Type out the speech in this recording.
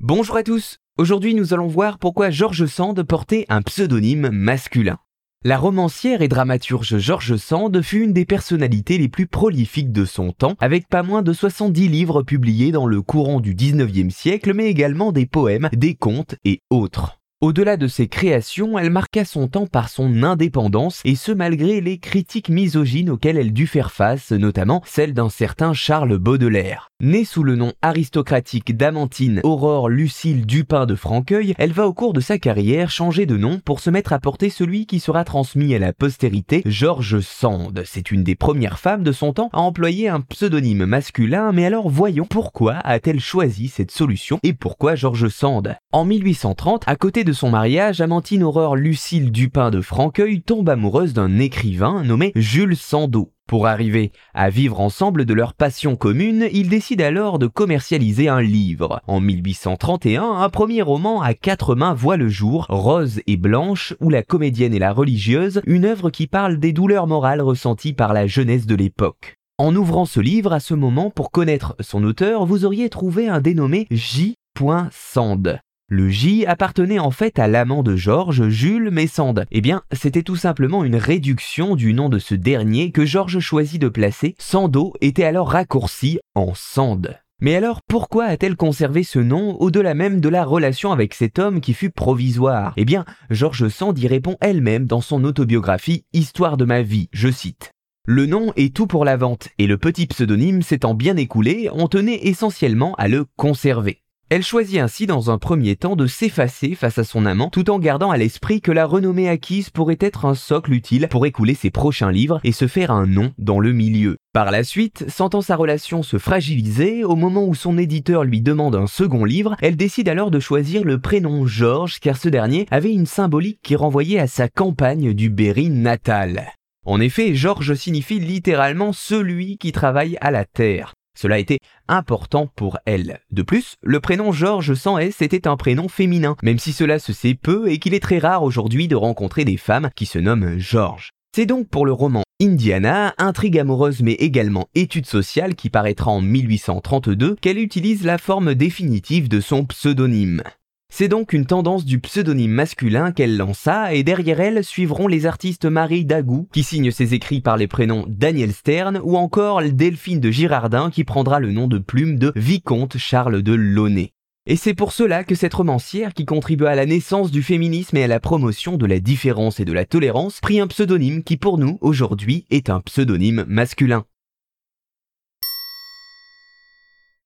Bonjour à tous. Aujourd'hui, nous allons voir pourquoi George Sand portait un pseudonyme masculin. La romancière et dramaturge George Sand fut une des personnalités les plus prolifiques de son temps, avec pas moins de 70 livres publiés dans le courant du 19e siècle, mais également des poèmes, des contes et autres. Au-delà de ses créations, elle marqua son temps par son indépendance, et ce malgré les critiques misogynes auxquelles elle dut faire face, notamment celle d'un certain Charles Baudelaire. Née sous le nom aristocratique d'Amantine Aurore Lucille Dupin de Franqueuil, elle va au cours de sa carrière changer de nom pour se mettre à porter celui qui sera transmis à la postérité, Georges Sand. C'est une des premières femmes de son temps à employer un pseudonyme masculin, mais alors voyons pourquoi a-t-elle choisi cette solution et pourquoi Georges Sand? En 1830, à côté son mariage, Amantine Aurore Lucille Dupin de Franqueuil tombe amoureuse d'un écrivain nommé Jules Sandeau. Pour arriver à vivre ensemble de leur passion commune, ils décident alors de commercialiser un livre. En 1831, un premier roman à quatre mains voit le jour, Rose et Blanche, ou la comédienne et la religieuse, une œuvre qui parle des douleurs morales ressenties par la jeunesse de l'époque. En ouvrant ce livre à ce moment pour connaître son auteur, vous auriez trouvé un dénommé J. Le J appartenait en fait à l'amant de Georges, Jules Messande. Eh bien, c'était tout simplement une réduction du nom de ce dernier que Georges choisit de placer. Sando était alors raccourci en Sande. Mais alors pourquoi a-t-elle conservé ce nom au-delà même de la relation avec cet homme qui fut provisoire? Eh bien, Georges Sand y répond elle-même dans son autobiographie Histoire de ma vie, je cite. Le nom est tout pour la vente, et le petit pseudonyme s'étant bien écoulé, on tenait essentiellement à le conserver. Elle choisit ainsi dans un premier temps de s'effacer face à son amant tout en gardant à l'esprit que la renommée acquise pourrait être un socle utile pour écouler ses prochains livres et se faire un nom dans le milieu. Par la suite, sentant sa relation se fragiliser, au moment où son éditeur lui demande un second livre, elle décide alors de choisir le prénom Georges car ce dernier avait une symbolique qui renvoyait à sa campagne du Berry natal. En effet, Georges signifie littéralement celui qui travaille à la terre. Cela était important pour elle. De plus, le prénom Georges sans S était un prénom féminin, même si cela se sait peu et qu'il est très rare aujourd'hui de rencontrer des femmes qui se nomment Georges. C'est donc pour le roman Indiana, intrigue amoureuse mais également étude sociale qui paraîtra en 1832 qu'elle utilise la forme définitive de son pseudonyme. C'est donc une tendance du pseudonyme masculin qu'elle lança et derrière elle suivront les artistes Marie Dagou qui signe ses écrits par les prénoms Daniel Stern ou encore Delphine de Girardin qui prendra le nom de plume de Vicomte Charles de Launay. Et c'est pour cela que cette romancière, qui contribue à la naissance du féminisme et à la promotion de la différence et de la tolérance, prit un pseudonyme qui pour nous, aujourd'hui, est un pseudonyme masculin.